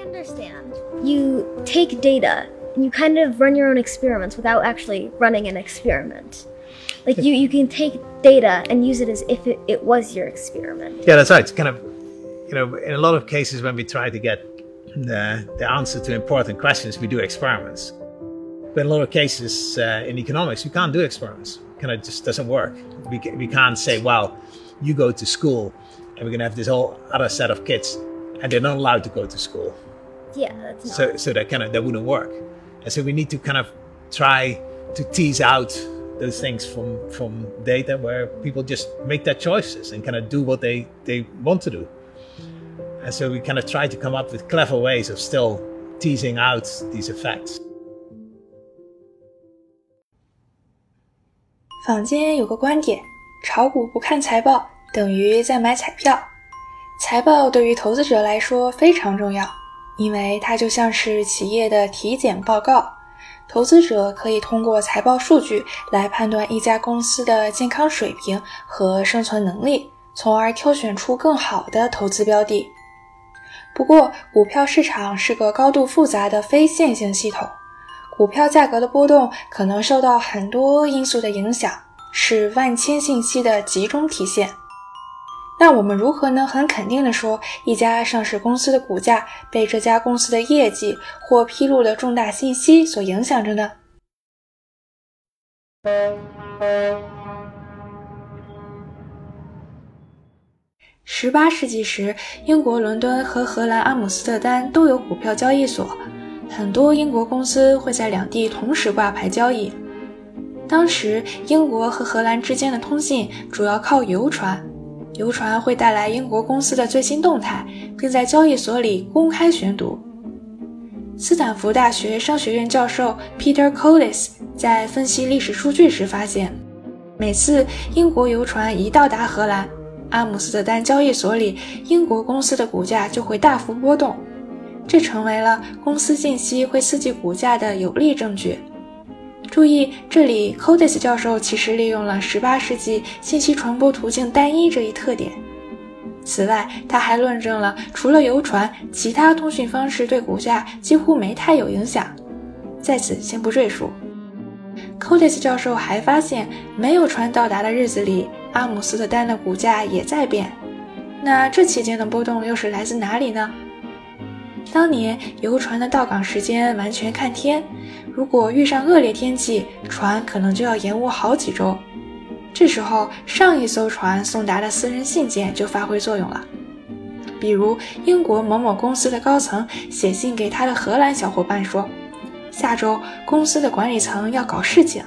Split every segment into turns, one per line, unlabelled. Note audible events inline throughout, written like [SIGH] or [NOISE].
Understand. You take data and you kind of run your own experiments without actually running an experiment. Like you, you can take data and use it as if it, it was your experiment.
Yeah, that's right. It's kind of, you know, in a lot of cases when we try to get the, the answer to important questions, we do experiments. But in a lot of cases uh, in economics, you can't do experiments. Kind of just doesn't work. We, we can't say, well, you go to school and we're going to have this whole other set of kids and they're not allowed to go to school.
Yeah, that's not.
So, so that kind of, that wouldn't work. And so we need to kind of try to tease out those things from, from data where people just make their choices and kind of do what they, they want to do. And so we kind of try to come up with clever ways of still teasing out these effects.
坊间有个观点：炒股不看财报等于在买彩票。财报对于投资者来说非常重要， 因为它就像是企业的体检报告。投资者可以通过财报数据来判断一家公司的健康水平和生存能力，从而挑选出更好的投资标的。不过，股票市场是个高度复杂的非线性系统，股票价格的波动可能受到很多因素的影响，是万千信息的集中体现。那我们如何能很肯定地说，一家上市公司的股价被这家公司的业绩或披露的重大信息所影响着呢？十八世纪时，英国伦敦和荷兰阿姆斯特丹都有股票交易所，很多英国公司会在两地同时挂牌交易。当时，英国和荷兰之间的通信主要靠邮传，邮传会带来英国公司的最新动态，并在交易所里公开宣读。斯坦福大学商学院教授 Peter Collis 在分析历史数据时发现，每次英国游船一到达荷兰，阿姆斯特丹交易所里英国公司的股价就会大幅波动，这成为了公司信息会刺激股价的有力证据。注意，这里 Collis 教授其实利用了18世纪信息传播途径单一这一特点。此外，他还论证了除了邮船，其他通讯方式对股价几乎没太有影响。在此先不赘述。Codis 教授还发现，没有船到达的日子里，阿姆斯特丹的股价也在变。那这期间的波动又是来自哪里呢？当年游船的到港时间完全看天，如果遇上恶劣天气，船可能就要延误好几周。这时候，上一艘船送达的私人信件就发挥作用了。比如，英国某某公司的高层写信给他的荷兰小伙伴说：“下周公司的管理层要搞事情。”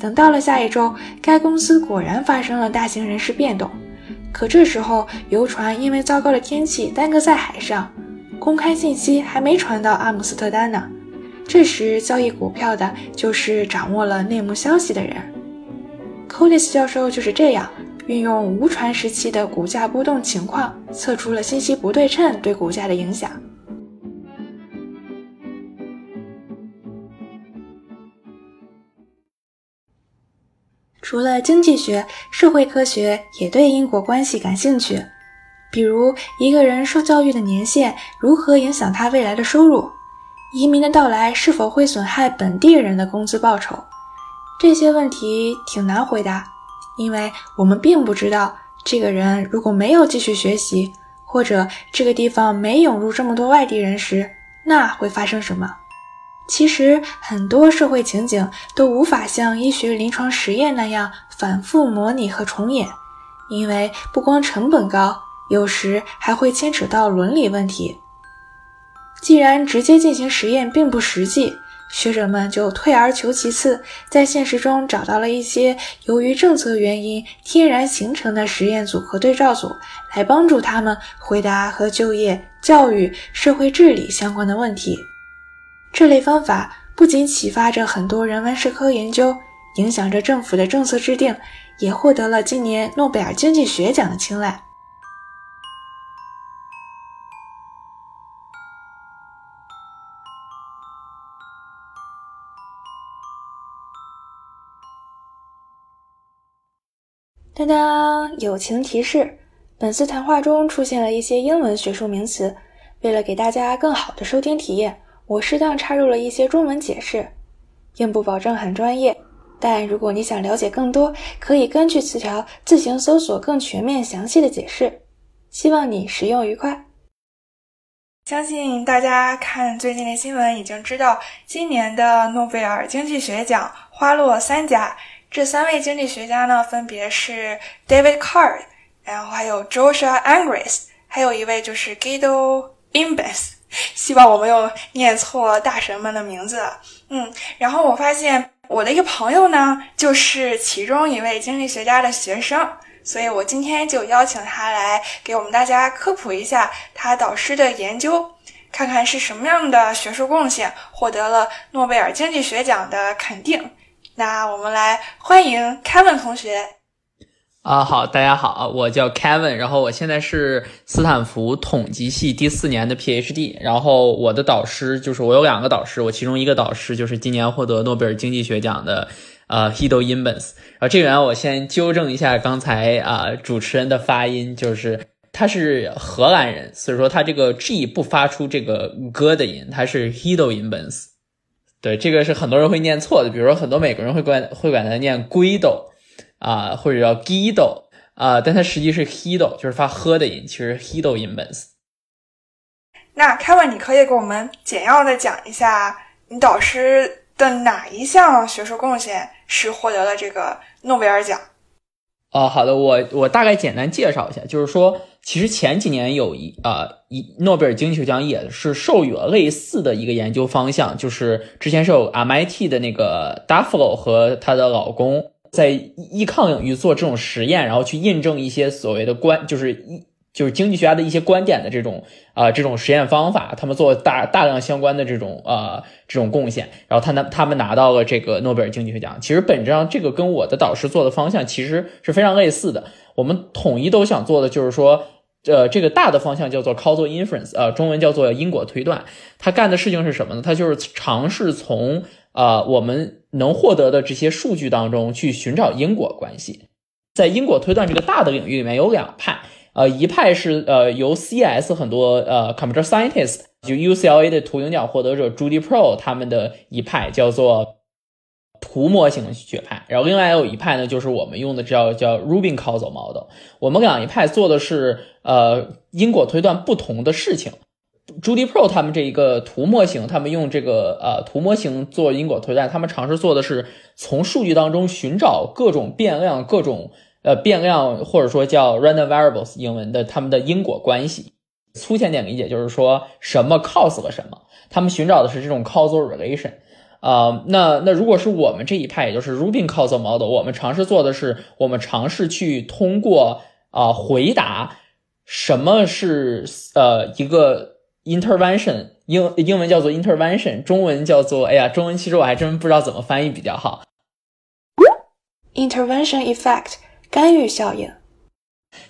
等到了下一周，该公司果然发生了大型人事变动。可这时候，游船因为糟糕的天气耽搁在海上，公开信息还没传到阿姆斯特丹呢。这时，交易股票的就是掌握了内幕消息的人。Collis 教授就是这样运用无传时期的股价波动情况，测出了信息不对称对股价的影响。除了经济学，社会科学也对因果关系感兴趣，比如一个人受教育的年限如何影响他未来的收入，移民的到来是否会损害本地人的工资报酬。这些问题挺难回答，因为我们并不知道这个人如果没有继续学习，或者这个地方没涌入这么多外地人时，那会发生什么。其实很多社会情景都无法像医学临床实验那样反复模拟和重演，因为不光成本高，有时还会牵扯到伦理问题。既然直接进行实验并不实际，学者们就退而求其次，在现实中找到了一些由于政策原因天然形成的实验组和对照组，来帮助他们回答和就业、教育、社会治理相关的问题。这类方法不仅启发着很多人文社科研究，影响着政府的政策制定，也获得了今年诺贝尔经济学奖的青睐。当当，友情提示：本次谈话中出现了一些英文学术名词，
为了给大家更好的收听体验，我适当插入了一些中文解释，并不保证很专业。但如果你想了解更多，可以根据词条自行搜索更全面详细的解释。希望你使用愉快。相信大家看最近的新闻已经知道，今年的诺贝尔经济学奖花落三家。这三位经济学家呢，分别是 David Card，然后还有 Joshua Angres，还有一位就是 Guido Imbens。希望我没有念错大神们的名字。嗯，然后我发现。我的一个朋友呢，就是其中一位经济学家的学生，所以我今天就邀请他来给我们大家科普一下他导师的研究，看看是什么样的学术贡献获得了诺贝尔经济学奖的肯定。那我们来欢迎 Kevin 同学。
啊，好，大家好，我叫 Kevin，然后我现在是斯坦福统计系第四年的 PhD，然后我的导师就是我有两个导师，我其中一个导师就是今年获得诺贝尔经济学奖的呃 Hido Imbens，然后这个人我先纠正一下刚才啊主持人的发音，就是他是荷兰人，所以说他这个 G 不发出这个 g 的音，他是 Hido Imbens，对，这个是很多人会念错的，比如说很多美国人会管会管它念 Guido。啊，或者叫 Guido 啊，但它实际是 Hido，就是发呵的音，其实 Hido Imbens。
那 Kevin，你可以给我们简要的讲一下你导师的哪一项学术贡献是获得了这个诺贝尔奖？
哦，好的，我我大概简单介绍一下，就是说，其实前几年有一啊一诺贝尔经济学奖也是授予了类似的一个研究方向，就是之前是有 MIT 的那个 Duflo 和她的老公。在易抗领域做这种实验，然后去印证一些所谓的观，就是一就是经济学家的一些观点的这种啊这种实验方法，他们做大大量相关的这种啊这种贡献，然后他拿他们拿到了这个诺贝尔经济学奖。其实本质上这个跟我的导师做的方向其实是非常类似的。我们统一都想做的就是说，呃，这个大的方向叫做 causal inference，呃，中文叫做因果推断。他干的事情是什么呢？他就是尝试从啊我们。能获得的这些数据当中去寻找因果关系，在因果推断这个大的领域里面有两派，呃，一派是呃由 CS 很多呃 computer scientist 就 UCLA 的图灵奖获得者 Judy Pro 他们的一派叫做图模型学派，然后另外还有一派呢就是我们用的叫叫 Rubin causal model，我们两一派做的是呃因果推断不同的事情。Judy Pro 他们这一个图模型，他们用这个呃图模型做因果推断，他们尝试做的是从数据当中寻找各种变量、各种呃变量或者说叫 random variables 英文的他们的因果关系。粗浅点理解就是说什么 cause 了什么，他们寻找的是这种 causal relation。啊，那那如果是我们这一派，也就是 Rubin causal model，我们尝试做的是，我们尝试去通过啊回答什么是呃一个。intervention 英英文叫做 intervention，中文叫做哎呀，中文其实我还真不知道怎么翻译比较好。
intervention effect 干预效应，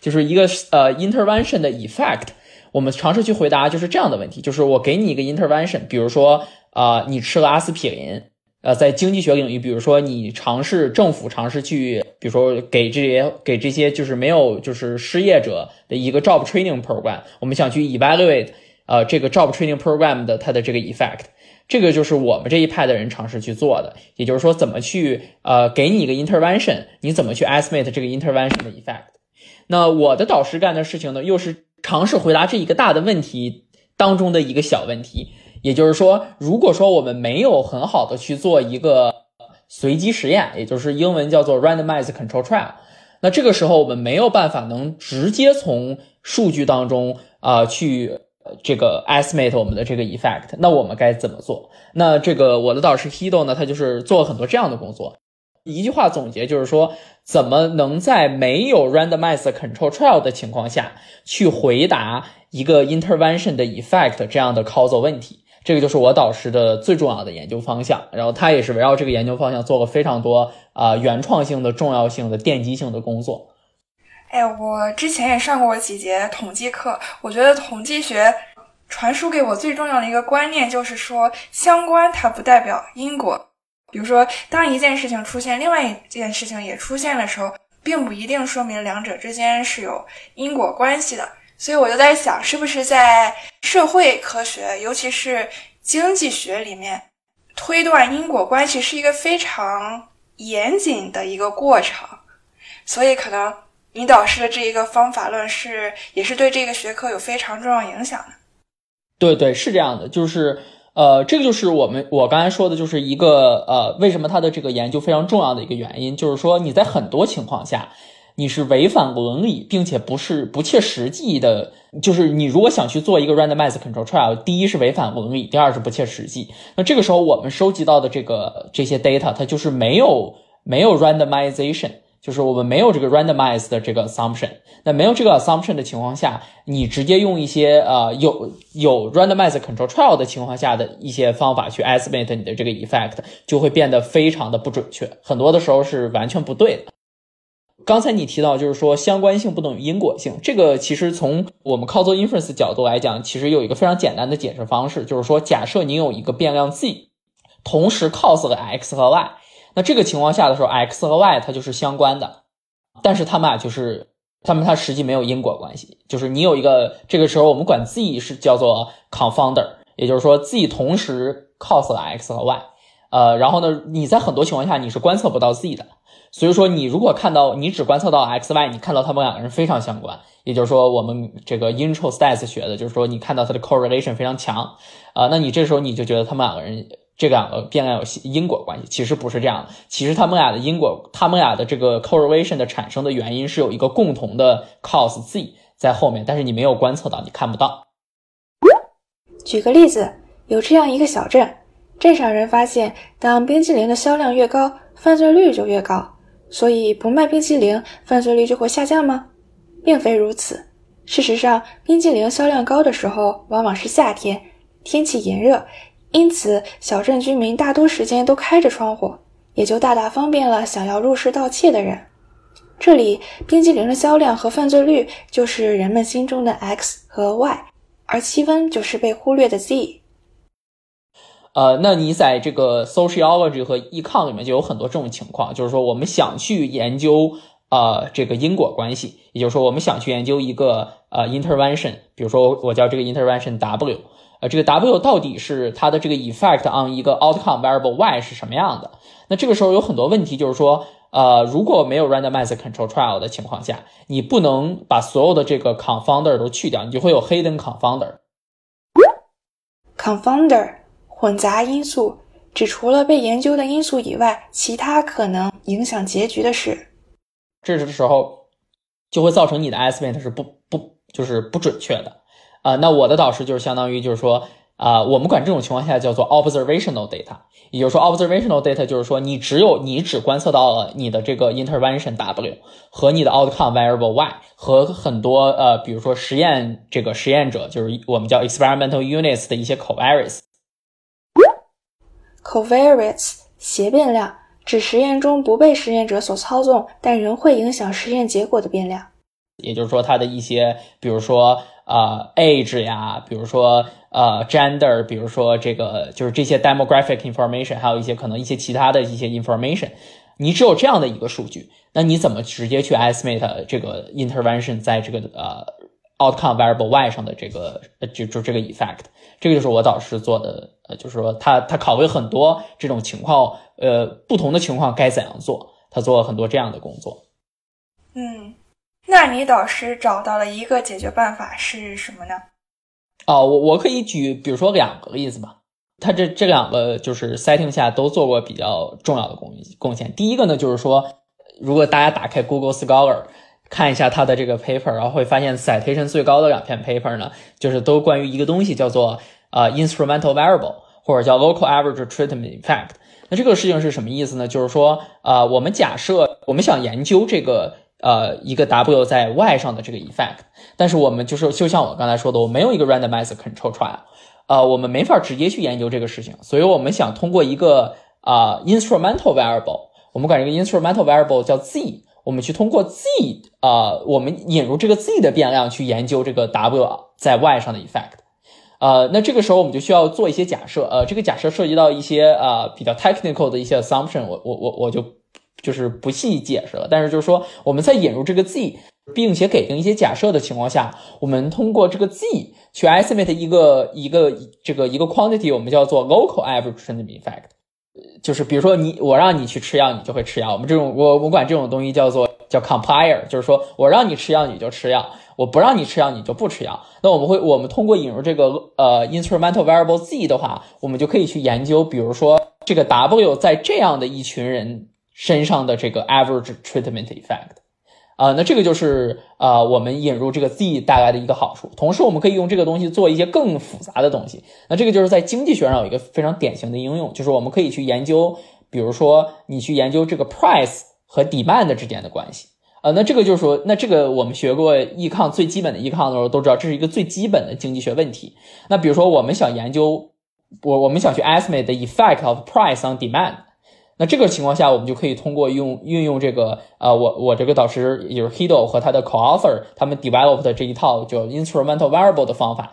就是一个呃 intervention 的 effect。我们尝试去回答就是这样的问题，就是我给你一个 intervention，比如说啊，你吃了阿司匹林，呃，在经济学领域，比如说你尝试政府尝试去，比如说给这些给这些就是没有就是失业者的一个 job training program，我们想去 evaluate。呃，这个 job training program 的它的这个 effect，这个就是我们这一派的人尝试去做的。也就是说，怎么去呃给你一个 intervention，你怎么去 estimate 这个 intervention 的 effect？那我的导师干的事情呢，又是尝试回答这一个大的问题当中的一个小问题。也就是说，如果说我们没有很好的去做一个随机实验，也就是英文叫做 randomized control trial，那这个时候我们没有办法能直接从数据当中啊去。这个 estimate 我们的这个 effect，那我们该怎么做？那这个我的导师 Hido 呢，他就是做了很多这样的工作。一句话总结就是说，怎么能在没有 randomized control trial 的情况下去回答一个 intervention 的 effect 这样的 causal 问题？这个就是我导师的最重要的研究方向。然后他也是围绕这个研究方向做了非常多啊原创性的、重要性的、奠基性的工作。
哎，我之前也上过几节统计课，我觉得统计学传输给我最重要的一个观念就是说，相关它不代表因果。比如说，当一件事情出现，另外一件事情也出现的时候，并不一定说明两者之间是有因果关系的。所以我就在想，是不是在社会科学，尤其是经济学里面，推断因果关系是一个非常严谨的一个过程。所以，可能你导师的这一个方法论是，也是对这个学科有非常重要影响的。
对对，是这样的，就是呃，这个就是我们我刚才说的，就是一个呃，为什么他的这个研究非常重要的一个原因，就是说你在很多情况下。你是违反伦理，并且不是不切实际的，就是你如果想去做一个 randomized control trial，第一是违反伦理，第二是不切实际。那这个时候我们收集到的这个这些 data，它就是没有没有 randomization，就是我们没有这个 randomized 的这个 assumption。那没有这个 assumption 的情况下，你直接用一些呃有有 randomized control trial 的情况下的一些方法去 estimate 你的这个 effect，就会变得非常的不准确，很多的时候是完全不对的。刚才你提到，就是说相关性不等于因果性，这个其实从我们 cos inference 角度来讲，其实有一个非常简单的解释方式，就是说，假设你有一个变量 z，同时 cause 了 x 和 y，那这个情况下的时候，x 和 y 它就是相关的，但是它们俩就是它们它实际没有因果关系，就是你有一个这个时候我们管 z 是叫做 confounder，也就是说 z 同时 cause 了 x 和 y，呃，然后呢，你在很多情况下你是观测不到 z 的。所以说，你如果看到你只观测到 x y，你看到他们两个人非常相关，也就是说，我们这个 intro stats 学的就是说，你看到它的 correlation 非常强，啊，那你这时候你就觉得他们两个人这两个变量有因果关系，其实不是这样的，其实他们俩的因果，他们俩的这个 correlation 的产生的原因是有一个共同的 cause z 在后面，但是你没有观测到，你看不到。
举个例子，有这样一个小镇，镇上人发现，当冰淇淋的销量越高，犯罪率就越高。所以不卖冰淇淋，犯罪率就会下降吗？并非如此。事实上，冰淇淋销量高的时候往往是夏天，天气炎热，因此小镇居民大多时间都开着窗户，也就大大方便了想要入室盗窃的人。这里，冰激凌的销量和犯罪率就是人们心中的 x 和 y，而气温就是被忽略的 z。
呃，那你在这个 sociology 和 econ 里面就有很多这种情况，就是说我们想去研究呃这个因果关系，也就是说我们想去研究一个呃 intervention，比如说我叫这个 intervention W，呃这个 W 到底是它的这个 effect on 一个 outcome variable Y 是什么样的？那这个时候有很多问题，就是说呃如果没有 randomized control trial 的情况下，你不能把所有的这个 confounder 都去掉，你就会有 hidden confounder。
confounder。混杂因素指除了被研究的因素以外，其他可能影响结局的事。
这时候就会造成你的 estimate 是不不就是不准确的啊。那我的导师就是相当于就是说啊，我们管这种情况下叫做 observational data，也就是说 observational data 就是说你只有你只观测到了你的这个 intervention W 和你的 outcome variable Y 和很多呃比如说实验这个实验者就是我们叫 experimental units 的一些 covariates。
Covariates 斜变量指实验中不被实验者所操纵，但仍会影响实验结果的变量。
也就是说，它的一些，比如说呃 age 呀，比如说呃 gender，比如说这个就是这些 demographic information，还有一些可能一些其他的一些 information。你只有这样的一个数据，那你怎么直接去 estimate 这个 intervention 在这个呃 outcome variable y 上的这个就就这个 effect？这个就是我导师做的。呃，就是说他他考虑很多这种情况，呃，不同的情况该怎样做，他做了很多这样的工作。
嗯，那你导师找到了一个解决办法是什么呢？
哦，我我可以举，比如说两个例子吧。他这这两个就是 setting 下都做过比较重要的贡贡献。第一个呢，就是说，如果大家打开 Google Scholar 看一下他的这个 paper，然后会发现 citation 最高的两篇 paper 呢，就是都关于一个东西叫做。啊，instrumental variable 或者叫 local average treatment effect。那这个事情是什么意思呢？就是说，呃，我们假设我们想研究这个呃一个 w 在 y 上的这个 effect，但是我们就是就像我刚才说的，我没有一个 randomized control trial，呃，我们没法直接去研究这个事情，所以我们想通过一个啊 instrumental variable，我们管这个 instrumental variable 叫 z，我们去通过 z 啊，我们引入这个 z 的变量去研究这个 w 在 y 上的 effect。呃，那这个时候我们就需要做一些假设，呃，这个假设涉及到一些呃比较 technical 的一些 assumption，我我我我就就是不细解释了。但是就是说，我们在引入这个 z，并且给定一些假设的情况下，我们通过这个 z 去 estimate 一个一个这个一个 quantity，我们叫做 local average treatment effect。就是比如说你我让你去吃药，你就会吃药。我们这种我我管这种东西叫做叫 compare，就是说我让你吃药你就吃药，我不让你吃药你就不吃药。那我们会我们通过引入这个呃 instrumental variable z 的话，我们就可以去研究，比如说这个 w 在这样的一群人身上的这个 average treatment effect。啊，那这个就是啊，我们引入这个 z 带来的一个好处。同时，我们可以用这个东西做一些更复杂的东西。那这个就是在经济学上有一个非常典型的应用，就是我们可以去研究，比如说你去研究这个 price 和 demand 之间的关系。呃，那这个就是说，那这个我们学过 econ 最基本的 econ 的时候都知道，这是一个最基本的经济学问题。那比如说，我们想研究，我我们想去 estimate the effect of price on demand。那这个情况下，我们就可以通过用运用这个呃，我我这个导师也就是 Hido 和他的 co-author 他们 developed 的这一套叫 instrumental variable 的方法，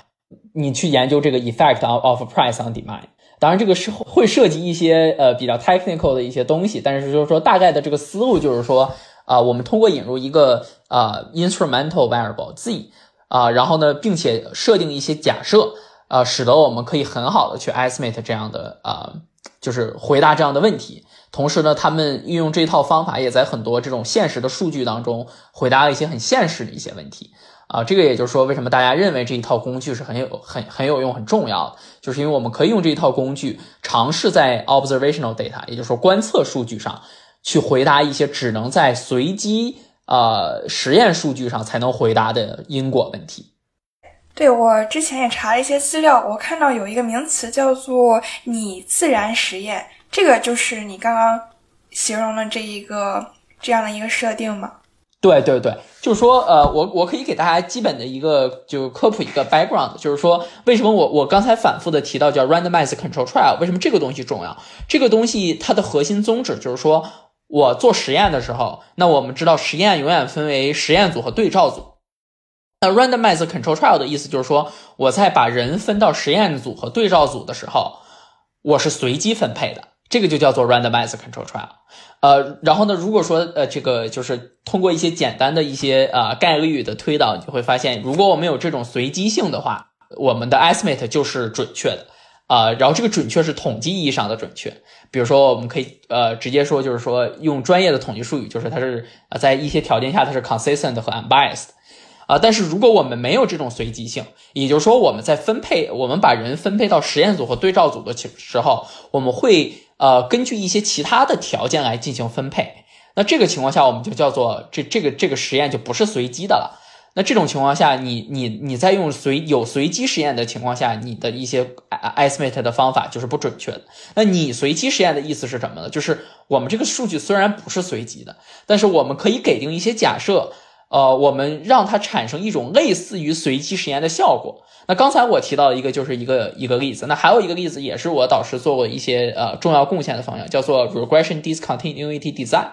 你去研究这个 effect of price on demand。当然，这个是会涉及一些呃比较 technical 的一些东西，但是就是说大概的这个思路就是说啊，我们通过引入一个啊 instrumental variable z 啊，然后呢，并且设定一些假设啊，使得我们可以很好的去 estimate 这样的啊，就是回答这样的问题。同时呢，他们运用这套方法，也在很多这种现实的数据当中回答了一些很现实的一些问题啊。这个也就是说，为什么大家认为这一套工具是很有很很有用、很重要的，就是因为我们可以用这一套工具尝试在 observational data，也就是说观测数据上去回答一些只能在随机呃实验数据上才能回答的因果问题。
对我之前也查了一些资料，我看到有一个名词叫做拟自然实验。这个就是你刚刚形容的这一个这样的一个设定吗？
对对对，就是说，呃，我我可以给大家基本的一个就科普一个 background，就是说，为什么我我刚才反复的提到叫 randomized control trial，为什么这个东西重要？这个东西它的核心宗旨就是说，我做实验的时候，那我们知道实验永远分为实验组和对照组。那 randomize control trial 的意思就是说，我在把人分到实验组和对照组的时候，我是随机分配的。这个就叫做 randomize control trial，呃，然后呢，如果说呃这个就是通过一些简单的一些呃概率的推导，你会发现，如果我们有这种随机性的话，我们的 estimate 就是准确的，啊，然后这个准确是统计意义上的准确。比如说，我们可以呃直接说，就是说用专业的统计术语，就是它是呃在一些条件下它是 consistent 和 unbiased。啊，但是如果我们没有这种随机性，也就是说我们在分配，我们把人分配到实验组和对照组的时候，我们会呃根据一些其他的条件来进行分配。那这个情况下，我们就叫做这这个这个实验就不是随机的了。那这种情况下，你你你在用随有随机实验的情况下，你的一些 estimate 的方法就是不准确的。那你随机实验的意思是什么呢？就是我们这个数据虽然不是随机的，但是我们可以给定一些假设。呃，我们让它产生一种类似于随机实验的效果。那刚才我提到一个就是一个一个例子，那还有一个例子也是我导师做过一些呃重要贡献的方向，叫做 regression discontinuity design。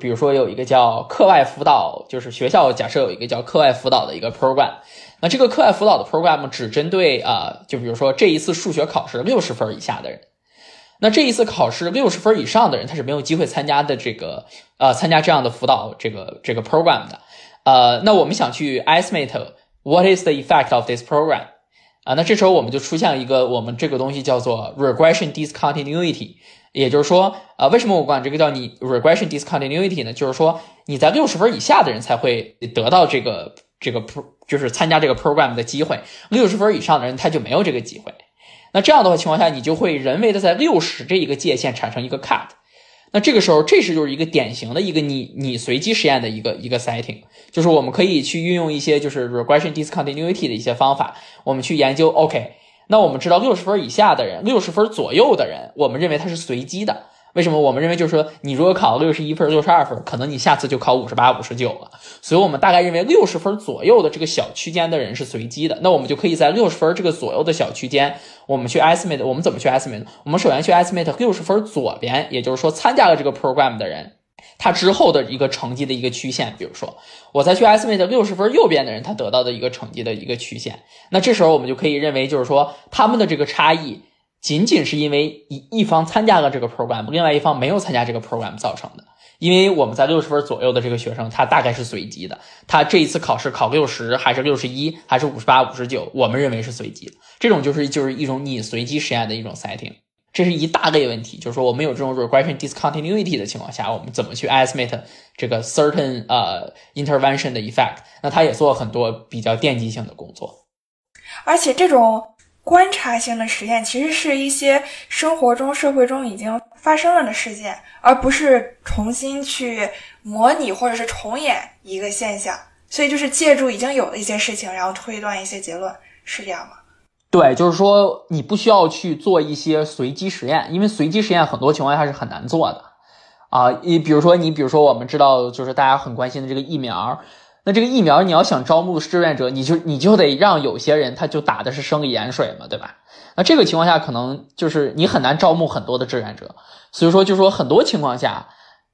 比如说有一个叫课外辅导，就是学校假设有一个叫课外辅导的一个 program，那这个课外辅导的 program 只针对啊，就比如说这一次数学考试六十分以下的人。那这一次考试六十分以上的人，他是没有机会参加的。这个呃，参加这样的辅导这个这个 program 的。呃，那我们想去 estimate what is the effect of this program 啊？那这时候我们就出现了一个我们这个东西叫做 regression discontinuity。也就是说，呃，为什么我管这个叫你 regression discontinuity 呢？就是说你在六十分以下的人才会得到这个这个 pro 就是参加这个 program 的机会，六十分以上的人他就没有这个机会。那这样的话情况下，你就会人为的在六十这一个界限产生一个 cut。那这个时候，这是就是一个典型的一个你你随机实验的一个一个 setting，就是我们可以去运用一些就是 regression discontinuity 的一些方法，我们去研究。OK，那我们知道六十分以下的人，六十分左右的人，我们认为它是随机的。为什么我们认为就是说，你如果考六十一分、六十二分，可能你下次就考五十八、五十九了。所以我们大概认为六十分左右的这个小区间的人是随机的。那我们就可以在六十分这个左右的小区间，我们去 estimate。我们怎么去 estimate？我们首先去 estimate 六十分左边，也就是说参加了这个 program 的人，他之后的一个成绩的一个曲线。比如说，我再去 estimate 六十分右边的人，他得到的一个成绩的一个曲线。那这时候我们就可以认为，就是说他们的这个差异。仅仅是因为一一方参加了这个 program，另外一方没有参加这个 program 造成的，因为我们在六十分左右的这个学生，他大概是随机的，他这一次考试考六十还是六十一还是五十八五十九，我们认为是随机。这种就是就是一种你随机实验的一种 setting，这是一大类问题，就是说我们有这种 regression discontinuity 的情况下，我们怎么去 estimate 这个 certain 呃 intervention 的 effect？那他也做了很多比较奠基性的工作，
而且这种。观察性的实验其实是一些生活中、社会中已经发生了的事件，而不是重新去模拟或者是重演一个现象。所以就是借助已经有的一些事情，然后推断一些结论，是这样吗？
对，就是说你不需要去做一些随机实验，因为随机实验很多情况下是很难做的啊。你比如说，你比如说，我们知道就是大家很关心的这个疫苗。那这个疫苗你要想招募志愿者，你就你就得让有些人他就打的是生理盐水嘛，对吧？那这个情况下可能就是你很难招募很多的志愿者，所以说就说很多情况下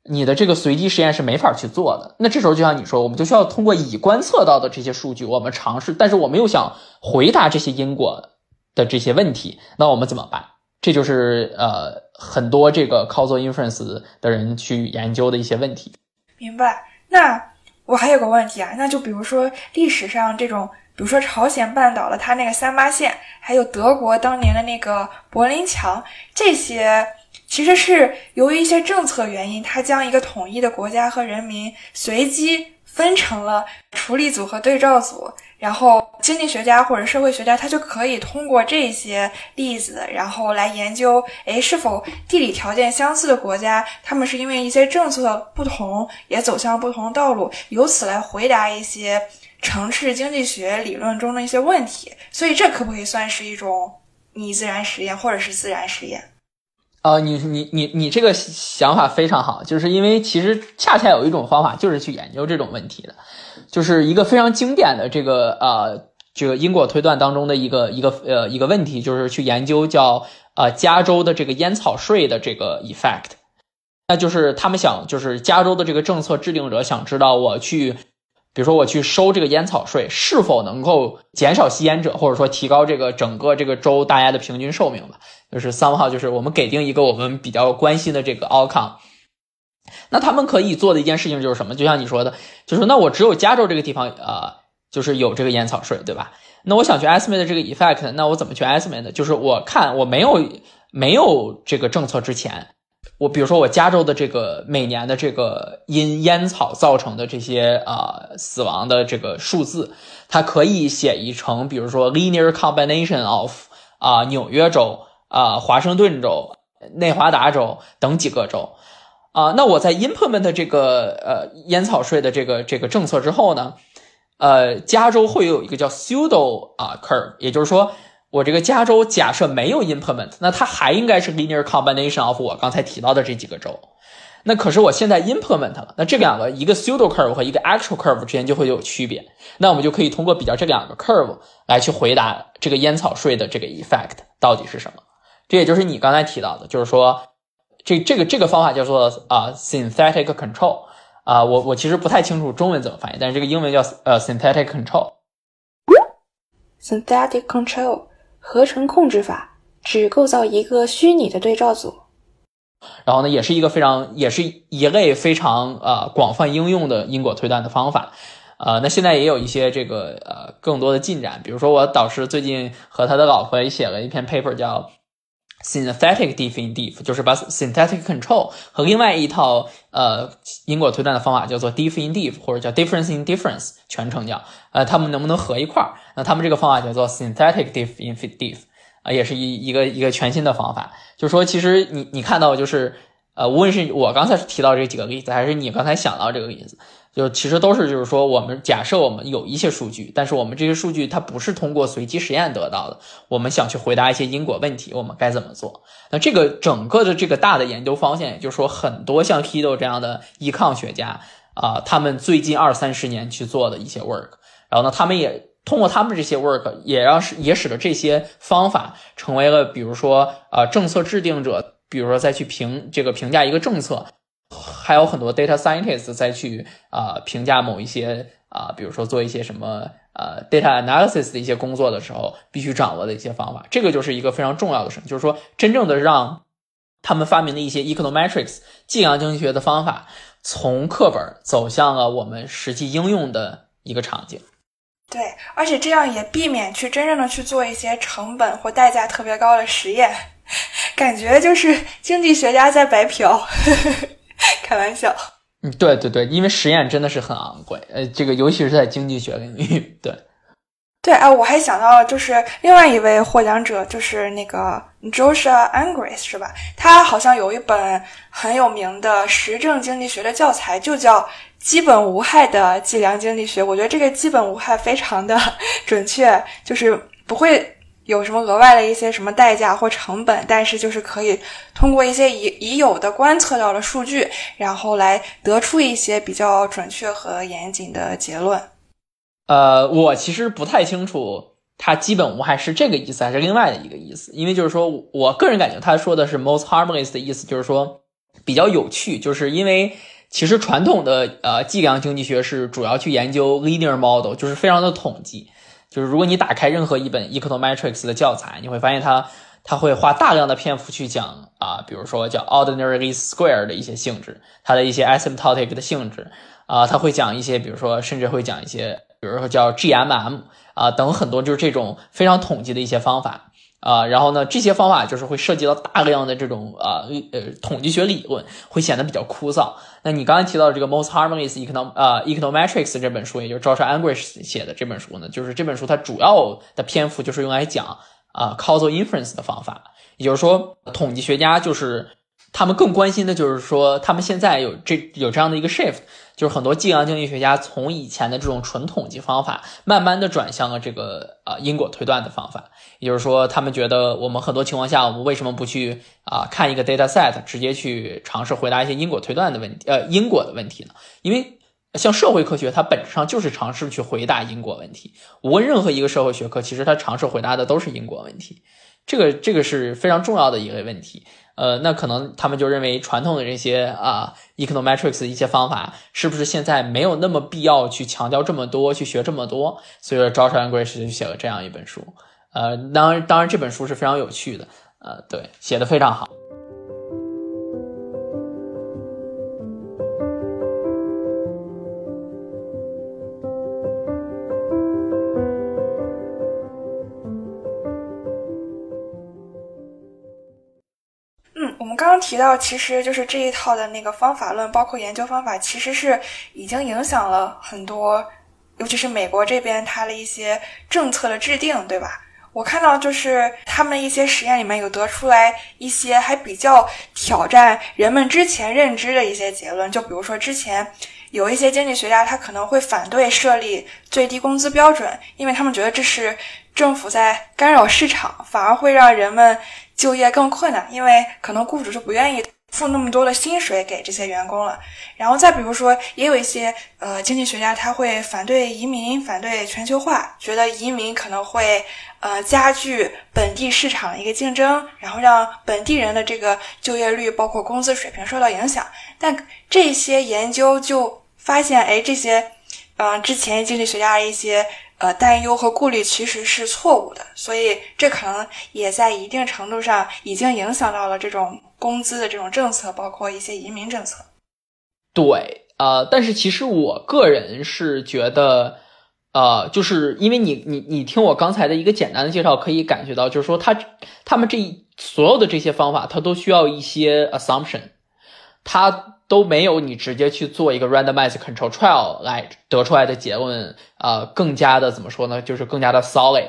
你的这个随机实验是没法去做的。那这时候就像你说，我们就需要通过已观测到的这些数据，我们尝试，但是我们又想回答这些因果的这些问题，那我们怎么办？这就是呃很多这个 causal inference 的人去研究的一些问题。
明白？那。我还有个问题啊，那就比如说历史上这种，比如说朝鲜半岛的它那个三八线，还有德国当年的那个柏林墙，这些其实是由于一些政策原因，它将一个统一的国家和人民随机分成了处理组和对照组。然后，经济学家或者社会学家，他就可以通过这些例子，然后来研究，哎，是否地理条件相似的国家，他们是因为一些政策不同，也走向不同道路，由此来回答一些城市经济学理论中的一些问题。所以，这可不可以算是一种拟自然实验，或者是自然实验？
呃，你你你你这个想法非常好，就是因为其实恰恰有一种方法，就是去研究这种问题的。就是一个非常经典的这个呃这个因果推断当中的一个一个呃一个问题，就是去研究叫呃加州的这个烟草税的这个 effect。那就是他们想，就是加州的这个政策制定者想知道，我去，比如说我去收这个烟草税，是否能够减少吸烟者，或者说提高这个整个这个州大家的平均寿命吧？就是 somehow，就是我们给定一个我们比较关心的这个 outcome。那他们可以做的一件事情就是什么？就像你说的，就是那我只有加州这个地方，呃，就是有这个烟草税，对吧？那我想去 estimate 这个 effect，那我怎么去 estimate？就是我看我没有没有这个政策之前，我比如说我加州的这个每年的这个因烟草造成的这些呃死亡的这个数字，它可以写一成，比如说 linear combination of 啊纽约州啊华盛顿州内华达州等几个州。啊，那我在 implement 这个呃烟草税的这个这个政策之后呢，呃，加州会有一个叫 pseudo 啊 curve，也就是说，我这个加州假设没有 implement，那它还应该是 linear combination of 我刚才提到的这几个州。那可是我现在 implement 了，那这两个一个 pseudo curve 和一个 actual curve 之间就会有区别。那我们就可以通过比较这两个 curve 来去回答这个烟草税的这个 effect 到底是什么。这也就是你刚才提到的，就是说。这这个这个方法叫做啊 synthetic control 啊，我我其实不太清楚中文怎么翻译，但是这个英文叫呃 synthetic control。
synthetic control 合成控制法只构造一个虚拟的对照组。
然后呢，也是一个非常也是一类非常呃广泛应用的因果推断的方法。呃，那现在也有一些这个呃更多的进展，比如说我导师最近和他的老婆也写了一篇 paper 叫。Synthetic diff in diff 就是把 synthetic control 和另外一套呃因果推断的方法叫做 diff in diff 或者叫 difference in difference 全称叫呃他们能不能合一块儿？那他们这个方法叫做 synthetic diff in diff 啊，也是一一个一个全新的方法。就是说，其实你你看到就是呃，无论是我刚才提到这几个例子，还是你刚才想到这个例子。就其实都是，就是说，我们假设我们有一些数据，但是我们这些数据它不是通过随机实验得到的。我们想去回答一些因果问题，我们该怎么做？那这个整个的这个大的研究方向，也就是说，很多像 Hido 这样的依抗学家啊，他们最近二三十年去做的一些 work，然后呢，他们也通过他们这些 work，也让使也使得这些方法成为了，比如说啊，政策制定者，比如说再去评这个评价一个政策。还有很多 data scientists 再去啊评价某一些啊，比如说做一些什么呃 data analysis 的一些工作的时候，必须掌握的一些方法。这个就是一个非常重要的事情，就是说真正的让他们发明的一些 econometrics 计量经济学的方法从课本走向了我们实际应用的一个场景。
对，而且这样也避免去真正的去做一些成本或代价特别高的实验，感觉就是经济学家在白嫖，[LAUGHS] 开玩笑。
嗯，对对对，因为实验真的是很昂贵，呃，这个尤其是在经济学领域，对。
对啊，我还想到就是另外一位获奖者，就是那个 Joshua Angris，是吧？他好像有一本很有名的实证经济学的教材，就叫《基本无害的计量经济学》。我觉得这个“基本无害”非常的准确，就是不会有什么额外的一些什么代价或成本，但是就是可以通过一些已已有的观测到的数据，然后来得出一些比较准确和严谨的结论。
呃，我其实不太清楚，它基本无害是这个意思还是另外的一个意思。因为就是说我个人感觉他说的是 most harmless 的意思，就是说比较有趣。就是因为其实传统的呃计量经济学是主要去研究 linear model，就是非常的统计。就是如果你打开任何一本 econometrics 的教材，你会发现它它会花大量的篇幅去讲啊，比如说叫 ordinary least square 的一些性质，它的一些 asymptotic 的性质啊，它会讲一些，比如说甚至会讲一些。比如说叫 GMM 啊等很多就是这种非常统计的一些方法啊，然后呢这些方法就是会涉及到大量的这种啊呃统计学理论，会显得比较枯燥。那你刚才提到的这个 Most Harmless Econom 啊 Econometrics 这本书，也就是 Josh Anguish 写的这本书呢，就是这本书它主要的篇幅就是用来讲啊 causal inference 的方法，也就是说统计学家就是他们更关心的就是说他们现在有这有这样的一个 shift。就是很多计量经济学家从以前的这种纯统计方法，慢慢的转向了这个啊因果推断的方法。也就是说，他们觉得我们很多情况下，我们为什么不去啊看一个 data set，直接去尝试回答一些因果推断的问题，呃因果的问题呢？因为像社会科学，它本质上就是尝试去回答因果问题。无论任何一个社会学科，其实它尝试回答的都是因果问题。这个这个是非常重要的一个问题。呃，那可能他们就认为传统的这些啊，econometrics 的一些方法，是不是现在没有那么必要去强调这么多，去学这么多？所以说 Joshua English 就写了这样一本书。呃，当然，当然这本书是非常有趣的。呃，对，写的非常好。
提到，其实就是这一套的那个方法论，包括研究方法，其实是已经影响了很多，尤其是美国这边它的一些政策的制定，对吧？我看到就是他们一些实验里面有得出来一些还比较挑战人们之前认知的一些结论，就比如说之前有一些经济学家他可能会反对设立最低工资标准，因为他们觉得这是政府在干扰市场，反而会让人们。就业更困难，因为可能雇主就不愿意付那么多的薪水给这些员工了。然后再比如说，也有一些呃经济学家他会反对移民，反对全球化，觉得移民可能会呃加剧本地市场的一个竞争，然后让本地人的这个就业率包括工资水平受到影响。但这些研究就发现，哎，这些嗯之前经济学家的一些。呃，担忧和顾虑其实是错误的，所以这可能也在一定程度上已经影响到了这种工资的这种政策，包括一些移民政策。
对，呃，但是其实我个人是觉得，呃，就是因为你你你听我刚才的一个简单的介绍，可以感觉到，就是说他他们这所有的这些方法，它都需要一些 assumption，它。都没有你直接去做一个 randomized control trial 来得出来的结论，呃，更加的怎么说呢？就是更加的 solid。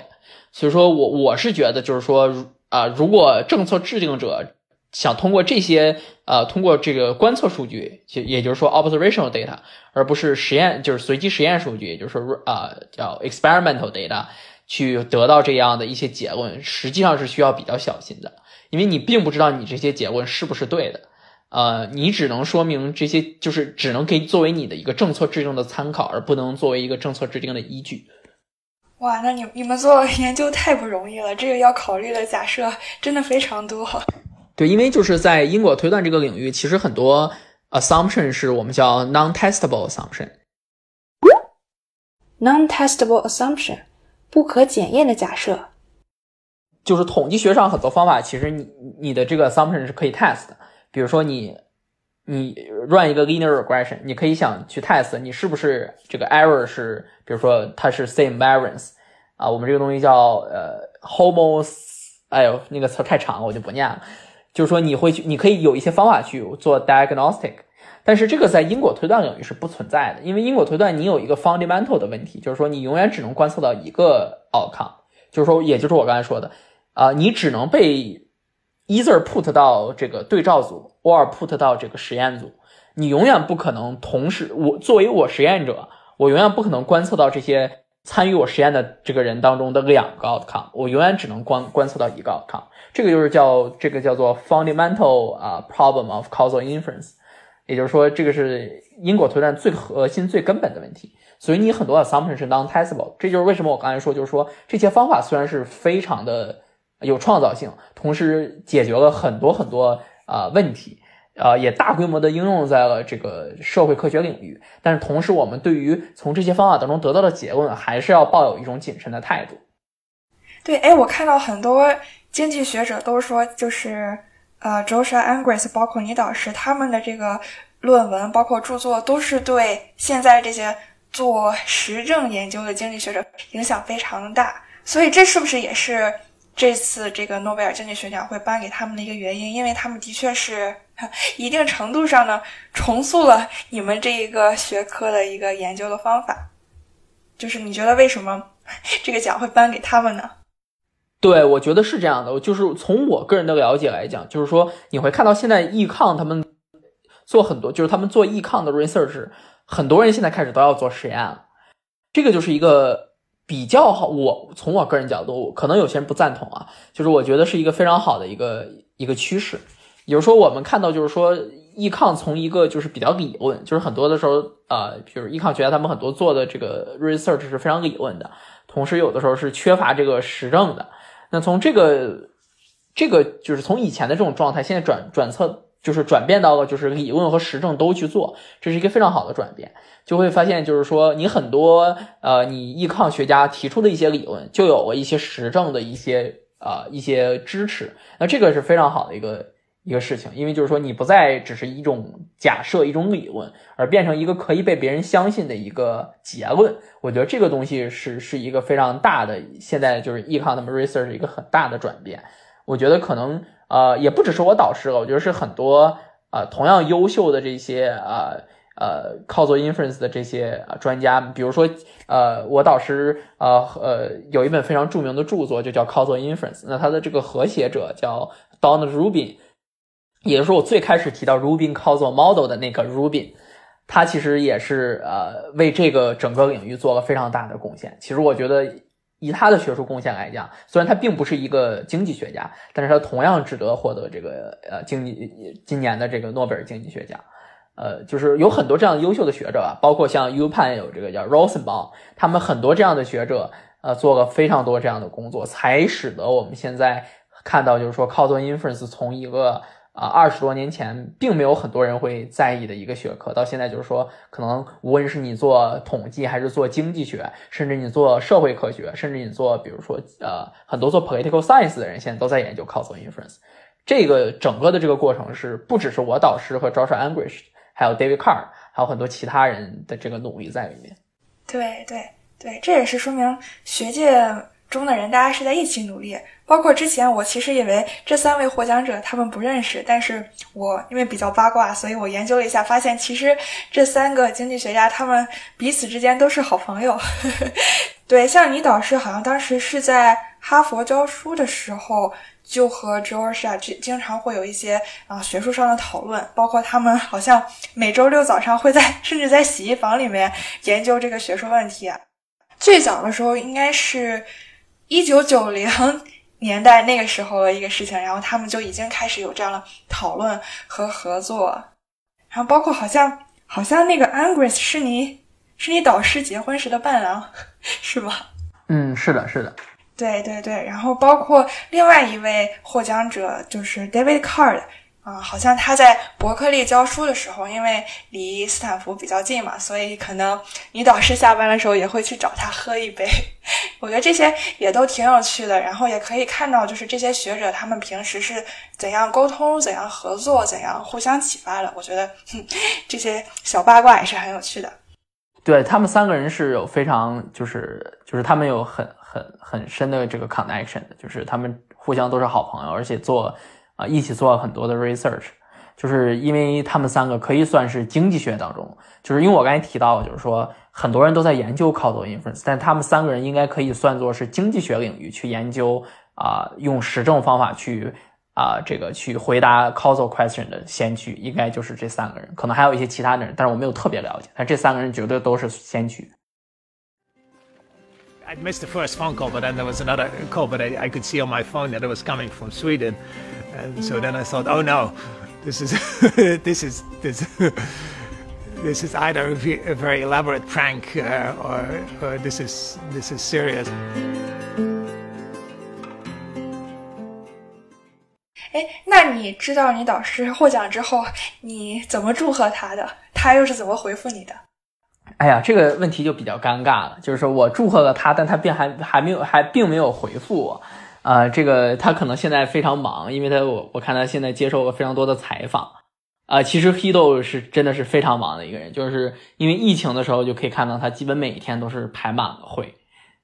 所以说我我是觉得，就是说，啊，如果政策制定者想通过这些，呃，通过这个观测数据，就也就是说 observational data，而不是实验，就是随机实验数据，也就是说，啊，叫 experimental data，去得到这样的一些结论，实际上是需要比较小心的，因为你并不知道你这些结论是不是对的。呃，你只能说明这些，就是只能给作为你的一个政策制定的参考，而不能作为一个政策制定的依据。
哇，那你你们做研究太不容易了，这个要考虑的假设真的非常多。[LAUGHS]
对，因为就是在因果推断这个领域，其实很多 assumption 是我们叫 non-testable assumption。
non-testable assumption，不可检验的假设。
就是统计学上很多方法，其实你你的这个 assumption 是可以 test 的。比如说你，你 run 一个 linear regression，你可以想去 test 你是不是这个 error 是，比如说它是 same variance 啊，我们这个东西叫呃 homos，哎呦那个词太长了，我就不念了。就是说你会去，你可以有一些方法去做 diagnostic，但是这个在因果推断领域是不存在的，因为因果推断你有一个 fundamental 的问题，就是说你永远只能观测到一个 outcome，就是说也就是我刚才说的啊，你只能被 either put 到这个对照组，or put 到这个实验组，你永远不可能同时，我作为我实验者，我永远不可能观测到这些参与我实验的这个人当中的两个 outcome，我永远只能观观测到一个 outcome，这个就是叫这个叫做 fundamental 啊 problem of causal inference，也就是说这个是因果推断最核心最根本的问题，所以你很多 assumption 是 non-testable，这就是为什么我刚才说就是说这些方法虽然是非常的。有创造性，同时解决了很多很多啊问题，呃，也大规模的应用在了这个社会科学领域。但是同时，我们对于从这些方法当中得到的结论，还是要抱有一种谨慎的态度。
对，哎，我看到很多经济学者都说，就是呃，Joshua Angres，包括你导师他们的这个论文，包括著作，都是对现在这些做实证研究的经济学者影响非常大。所以，这是不是也是？这次这个诺贝尔经济学奖会颁给他们的一个原因，因为他们的确是 [LAUGHS] 一定程度上呢重塑了你们这一个学科的一个研究的方法。就是你觉得为什么这个奖会颁给他们呢？
对，我觉得是这样的。就是从我个人的了解来讲，就是说你会看到现在易抗他们做很多，就是他们做易抗的 research，很多人现在开始都要做实验了。这个就是一个。比较好，我从我个人角度，可能有些人不赞同啊，就是我觉得是一个非常好的一个一个趋势。也就是说，我们看到就是说，易抗从一个就是比较理论，就是很多的时候，呃，比如易抗学家他们很多做的这个 research 是非常理论的，同时有的时候是缺乏这个实证的。那从这个这个就是从以前的这种状态，现在转转测。就是转变到了，就是理论和实证都去做，这是一个非常好的转变。就会发现，就是说你很多呃，你易抗学家提出的一些理论，就有了一些实证的一些呃一些支持。那这个是非常好的一个一个事情，因为就是说你不再只是一种假设、一种理论，而变成一个可以被别人相信的一个结论。我觉得这个东西是是一个非常大的，现在就是易抗他们 research 一个很大的转变。我觉得可能。呃，也不只是我导师了，我觉得是很多呃同样优秀的这些呃呃靠做 inference 的这些专家，比如说呃我导师呃呃有一本非常著名的著作就叫靠做 inference，那他的这个合写者叫 Donald Rubin，也就是我最开始提到 Rubin 靠做 model 的那个 Rubin，他其实也是呃为这个整个领域做了非常大的贡献。其实我觉得。以他的学术贡献来讲，虽然他并不是一个经济学家，但是他同样值得获得这个呃经济今年的这个诺贝尔经济学奖。呃，就是有很多这样优秀的学者啊，包括像 U 判有这个叫 Rosenbaum，他们很多这样的学者，呃，做了非常多这样的工作，才使得我们现在看到，就是说靠做 inference 从一个。啊，二十多年前并没有很多人会在意的一个学科，到现在就是说，可能无论是你做统计，还是做经济学，甚至你做社会科学，甚至你做，比如说，呃，很多做 political science 的人，现在都在研究 causal inference。这个整个的这个过程是不只是我导师和 Joshua Angrish，还有 David Carr，还有很多其他人的这个努力在里面。
对对对，这也是说明学界中的人，大家是在一起努力。包括之前，我其实以为这三位获奖者他们不认识，但是我因为比较八卦，所以我研究了一下，发现其实这三个经济学家他们彼此之间都是好朋友。[LAUGHS] 对，像你导师好像当时是在哈佛教书的时候，就和 George 啊，经常会有一些啊学术上的讨论，包括他们好像每周六早上会在甚至在洗衣房里面研究这个学术问题。最早的时候应该是一九九零。年代那个时候的一个事情，然后他们就已经开始有这样的讨论和合作，然后包括好像好像那个 Angris 是你是你导师结婚时的伴郎，[LAUGHS] 是吧？
嗯，是的，是的。
对对对，然后包括另外一位获奖者就是 David Card，啊，好像他在伯克利教书的时候，因为离斯坦福比较近嘛，所以可能女导师下班的时候也会去找他喝一杯。[LAUGHS] 我觉得这些也都挺有趣的，然后也可以看到，就是这些学者他们平时是怎样沟通、怎样合作、怎样互相启发的。我觉得这些小八卦也是很有趣的。
对他们三个人是有非常就是就是他们有很很很深的这个 connection，就是他们互相都是好朋友，而且做啊一起做了很多的 research。就是因为他们三个可以算是经济学当中，就是因为我刚才提到，就是说很多人都在研究 causal inference，但他们三个人应该可以算作是经济学领域去研究啊，用实证方法去啊这个去回答 causal question 的先驱，应该就是这三个人，可能还有一些其他的人，但是我没有特别了解，但这三个人绝对都是先驱。
I missed the first phone call, but then there was another call, but I, I could see on my phone that it was coming from Sweden, and so then I thought, oh no, this is [LAUGHS] this is this [LAUGHS] this is either a, ve- a very elaborate prank uh, or, or this is this is serious.
哎，那你知道你导师获奖之后，你怎么祝贺他的？他又是怎么回复你的？
哎呀，这个问题就比较尴尬了，就是说我祝贺了他，但他并还还没有还并没有回复我。呃，这个他可能现在非常忙，因为他我我看他现在接受了非常多的采访。啊、其实 Hido 是真的是非常忙的一个人，就是因为疫情的时候就可以看到他基本每天都是排满了会，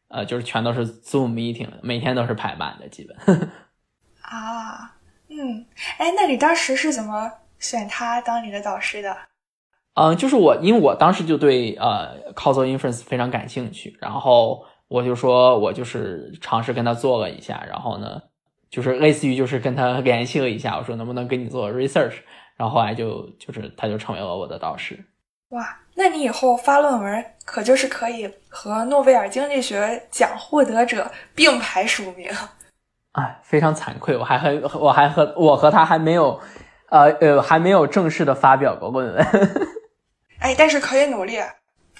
呃，就是全都是 Zoom meeting，每天都是排满的，基本。
啊，嗯，哎，那你当时是怎么选他当你的导师的？
嗯，就是我，因为我当时就对呃 causal inference 非常感兴趣，然后我就说我就是尝试跟他做了一下，然后呢，就是类似于就是跟他联系了一下，我说能不能跟你做 research，然后后来就就是他就成为了我的导师。
哇，那你以后发论文可就是可以和诺贝尔经济学奖获得者并排署名。
哎，非常惭愧，我还和我还和我和他还没有，呃呃还没有正式的发表过论文。
哎，但是可以努力，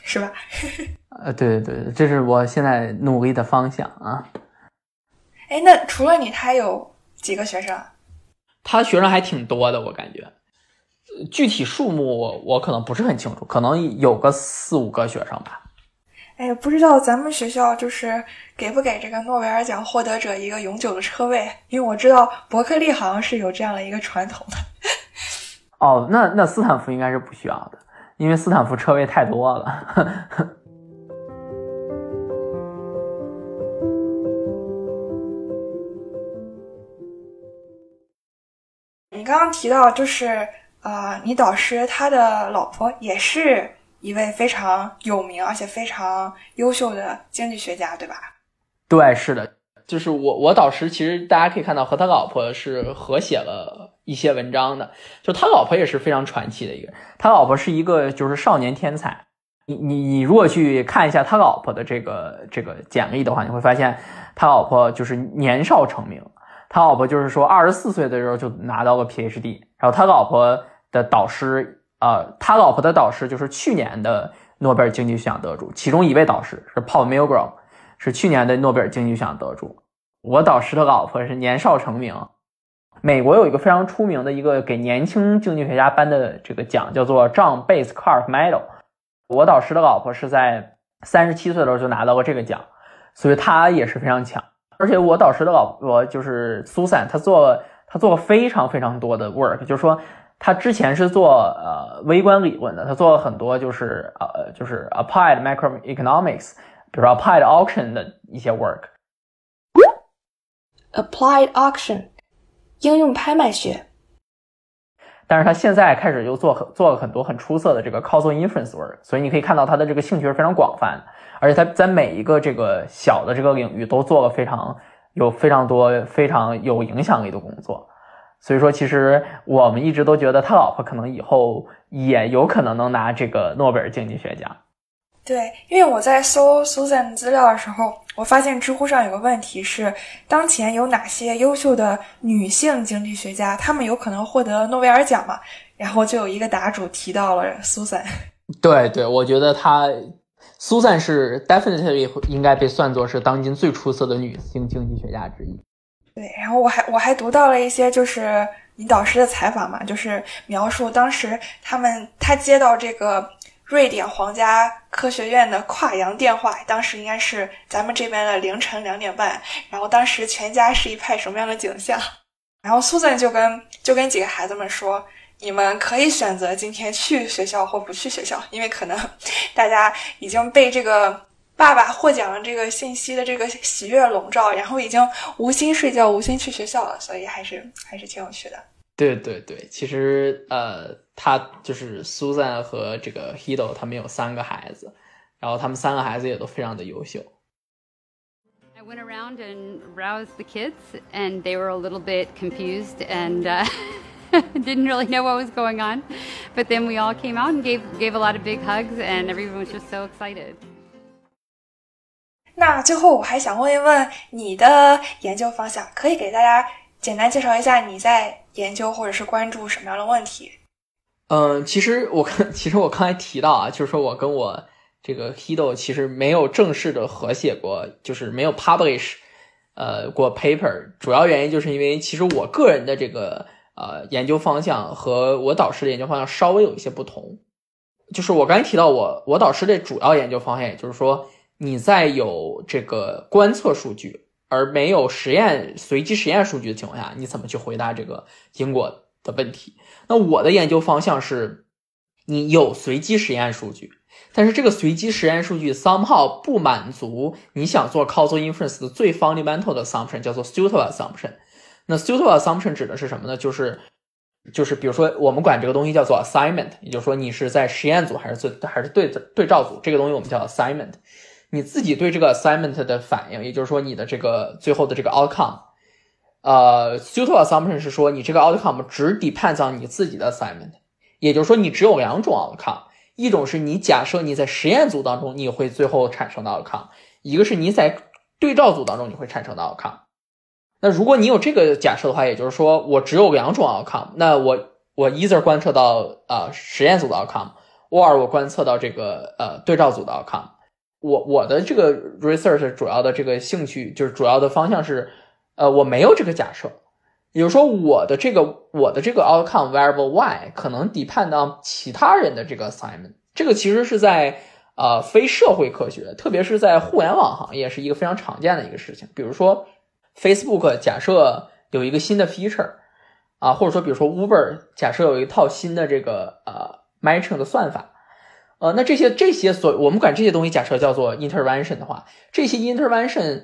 是吧？[LAUGHS]
呃，对对对，这是我现在努力的方向啊。
哎，那除了你，他有几个学生？
他学生还挺多的，我感觉，呃具体数目我我可能不是很清楚，可能有个四五个学生吧。
哎，不知道咱们学校就是给不给这个诺贝尔奖获得者一个永久的车位？因为我知道伯克利好像是有这样的一个传统的。[LAUGHS]
哦，那那斯坦福应该是不需要的，因为斯坦福车位太多了。[LAUGHS]
你刚刚提到，就是呃，你导师他的老婆也是一位非常有名而且非常优秀的经济学家，对吧？
对，是的，就是我我导师其实大家可以看到和他老婆是合写了一些文章的，就他老婆也是非常传奇的一个人，他老婆是一个就是少年天才。你你你如果去看一下他老婆的这个这个简历的话，你会发现他老婆就是年少成名。他老婆就是说二十四岁的时候就拿到了 PhD，然后他老婆的导师，呃，他老婆的导师就是去年的诺贝尔经济学奖得主，其中一位导师是 Paul Milgrom，是去年的诺贝尔经济学奖得主。我导师的老婆是年少成名，美国有一个非常出名的一个给年轻经济学家颁的这个奖，叫做 John Bates Clark Medal。我导师的老婆是在三十七岁的时候就拿到过这个奖，所以她也是非常强。而且我导师的老婆就是 Susan，她做她做了非常非常多的 work，就是说她之前是做呃微观理论的，她做了很多就是呃就是 applied macroeconomics，比如说 applied auction 的一些 work。
Applied auction，应用拍卖学。
但是他现在开始又做很做了很多很出色的这个 causal inference work，所以你可以看到他的这个兴趣是非常广泛的，而且他在每一个这个小的这个领域都做了非常有非常多非常有影响力的工作。所以说，其实我们一直都觉得他老婆可能以后也有可能能拿这个诺贝尔经济学奖。
对，因为我在搜 Susan 资料的时候，我发现知乎上有个问题是，当前有哪些优秀的女性经济学家，她们有可能获得诺贝尔奖嘛？然后就有一个答主提到了 Susan。[LAUGHS]
对对，我觉得她 Susan 是 definitely 应该被算作是当今最出色的女性经济学家之一。
对，然后我还我还读到了一些就是你导师的采访嘛，就是描述当时他们他接到这个瑞典皇家科学院的跨洋电话，当时应该是咱们这边的凌晨两点半，然后当时全家是一派什么样的景象？[LAUGHS] 然后苏 n 就跟就跟几个孩子们说：“你们可以选择今天去学校或不去学校，因为可能大家已经被这个爸爸获奖的这个信息的这个喜悦笼罩，然后已经无心睡觉、无心去学校了，所以还是还是挺有趣的。”
对对对，其实呃，他就是 Susan 和这个 Hido，他们有三个孩子，然后他们三个孩子也都非常的优秀。
I went around and roused the kids, and they were a little bit confused and uh, didn't really know what was going on. But then we all came out and gave gave a lot of big hugs, and everyone was just so excited.
那最后我还想问一问你的研究方向，可以给大家简单介绍一下你在研究或者是关注什么样的问题？
嗯，其实我看，[LAUGHS] 其实我刚才提到啊，就是说我跟我这个 Hido 其实没有正式的合写过，就是没有 publish 呃过 paper。主要原因就是因为其实我个人的这个呃研究方向和我导师的研究方向稍微有一些不同。就是我刚才提到我我导师的主要研究方向，也就是说你在有这个观测数据。而没有实验随机实验数据的情况下，你怎么去回答这个因果的问题？那我的研究方向是，你有随机实验数据，但是这个随机实验数据 somehow 不满足你想做 causal inference 的最 fundamental 的 assumption，叫做 suitable assumption。那 suitable assumption 指的是什么呢？就是就是比如说我们管这个东西叫做 assignment，也就是说你是在实验组还是最还是对对照组，这个东西我们叫 assignment。你自己对这个 assignment 的反应，也就是说你的这个最后的这个 outcome，呃，suitable assumption 是说你这个 outcome 只 depends on 你自己的 assignment，也就是说你只有两种 outcome，一种是你假设你在实验组当中你会最后产生的 outcome，一个是你在对照组当中你会产生的 outcome。那如果你有这个假设的话，也就是说我只有两种 outcome，那我我 either 观测到呃实验组的 outcome，or 我观测到这个呃对照组的 outcome。我我的这个 research 主要的这个兴趣就是主要的方向是，呃，我没有这个假设，也就是说，我的这个我的这个 outcome variable y 可能 depend on 其他人的这个 assignment。这个其实是在呃非社会科学，特别是在互联网行业是一个非常常见的一个事情。比如说 Facebook 假设有一个新的 feature 啊，或者说比如说 Uber 假设有一套新的这个呃 matching 的算法。呃，那这些这些所我们管这些东西假设叫做 intervention 的话，这些 intervention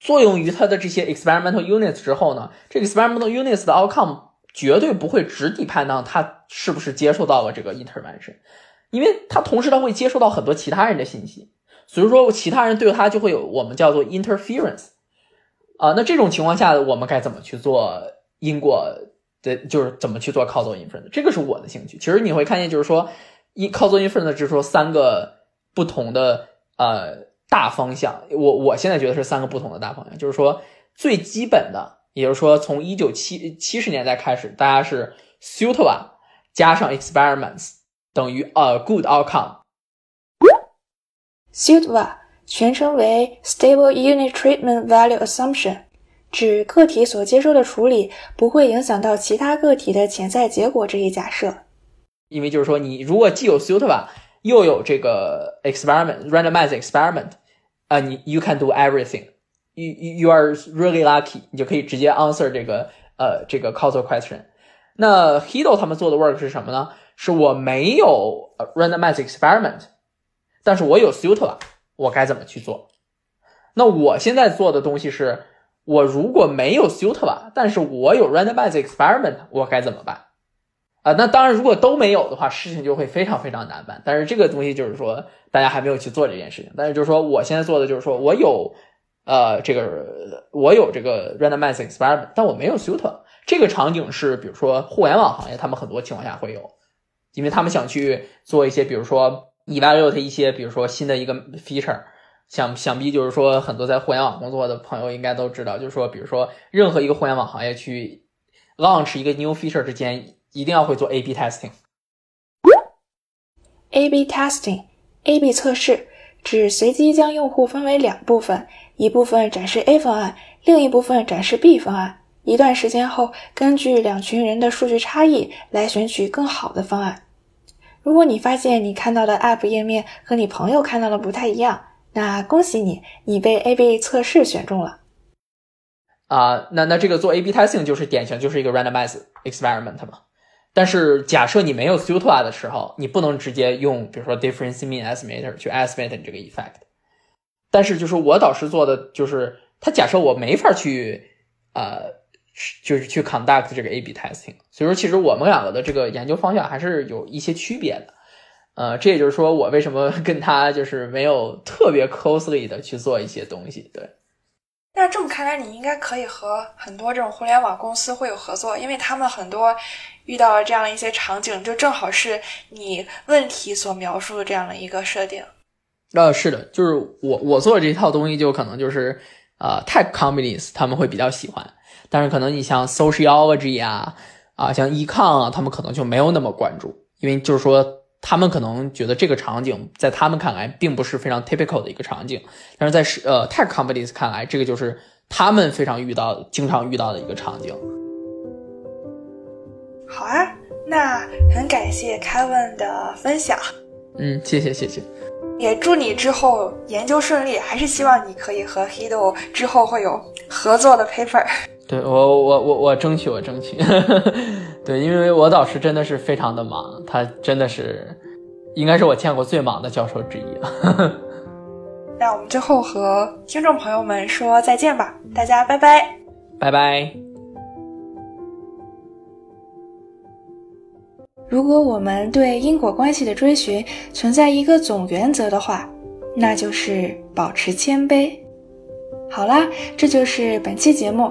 作用于它的这些 experimental units 之后呢，这个 experimental units 的 outcome 绝对不会只 depend on 它是不是接受到了这个 intervention，因为它同时它会接受到很多其他人的信息，所以说其他人对它就会有我们叫做 interference。啊，那这种情况下我们该怎么去做因果的，就是怎么去做 causal inference？这个是我的兴趣。其实你会看见，就是说。一 causal inference 就是说三个不同的呃大方向，我我现在觉得是三个不同的大方向，就是说最基本的，也就是说从一九七七十年代开始，大家是 suitable 加上 experiments 等于 a good outcome。
suitable 全称为 stable unit treatment value assumption，指个体所接受的处理不会影响到其他个体的潜在结果这一假设。
因为就是说，你如果既有 suitable 又有这个 experiment randomized experiment，啊，你 you can do everything，you you are really lucky，你就可以直接 answer 这个呃这个 causal question。那 Hido 他们做的 work 是什么呢？是我没有 randomized experiment，但是我有 suitable，我该怎么去做？那我现在做的东西是，我如果没有 suitable，但是我有 randomized experiment，我该怎么办？啊，那当然，如果都没有的话，事情就会非常非常难办。但是这个东西就是说，大家还没有去做这件事情。但是就是说，我现在做的就是说我有，呃，这个我有这个 randomize experiment，但我没有 suit。这个场景是，比如说互联网行业，他们很多情况下会有，因为他们想去做一些，比如说 evaluate 一些，比如说新的一个 feature。想想必就是说，很多在互联网工作的朋友应该都知道，就是说，比如说任何一个互联网行业去 launch 一个 new feature 之间。一定要会做 A/B testing。
A/B testing，A/B 测试指随机将用户分为两部分，一部分展示 A 方案，另一部分展示 B 方案。一段时间后，根据两群人的数据差异来选取更好的方案。如果你发现你看到的 App 页面和你朋友看到的不太一样，那恭喜你，你被 A/B 测试选中了。
啊，那那这个做 A/B testing 就是典型就是一个 randomized experiment 嘛。但是假设你没有 SUTA 的时候，你不能直接用比如说 difference mean estimator 去 estimate 你这个 effect。但是就是我导师做的就是，他假设我没法去呃。就是去 conduct 这个 A/B testing，所以说其实我们两个的这个研究方向还是有一些区别的，呃，这也就是说我为什么跟他就是没有特别 closely 的去做一些东西。对，
那这么看来，你应该可以和很多这种互联网公司会有合作，因为他们很多遇到这样一些场景，就正好是你问题所描述的这样的一个设定。
呃，是的，就是我我做的这套东西，就可能就是呃 tech companies 他们会比较喜欢。但是可能你像 sociology 啊，啊像 econ 啊，他们可能就没有那么关注，因为就是说他们可能觉得这个场景在他们看来并不是非常 typical 的一个场景，但是在是呃 tech companies 看来，这个就是他们非常遇到、经常遇到的一个场景。
好啊，那很感谢 Kevin 的分享。
嗯，谢谢谢谢，
也祝你之后研究顺利，还是希望你可以和 Hido 之后会有合作的 paper。
对我我我我争取我争取，对，因为我导师真的是非常的忙，他真的是应该是我见过最忙的教授之一了。[LAUGHS]
那我们最后和听众朋友们说再见吧，大家拜拜，
拜拜。
如果我们对因果关系的追寻存在一个总原则的话，那就是保持谦卑。好啦，这就是本期节目。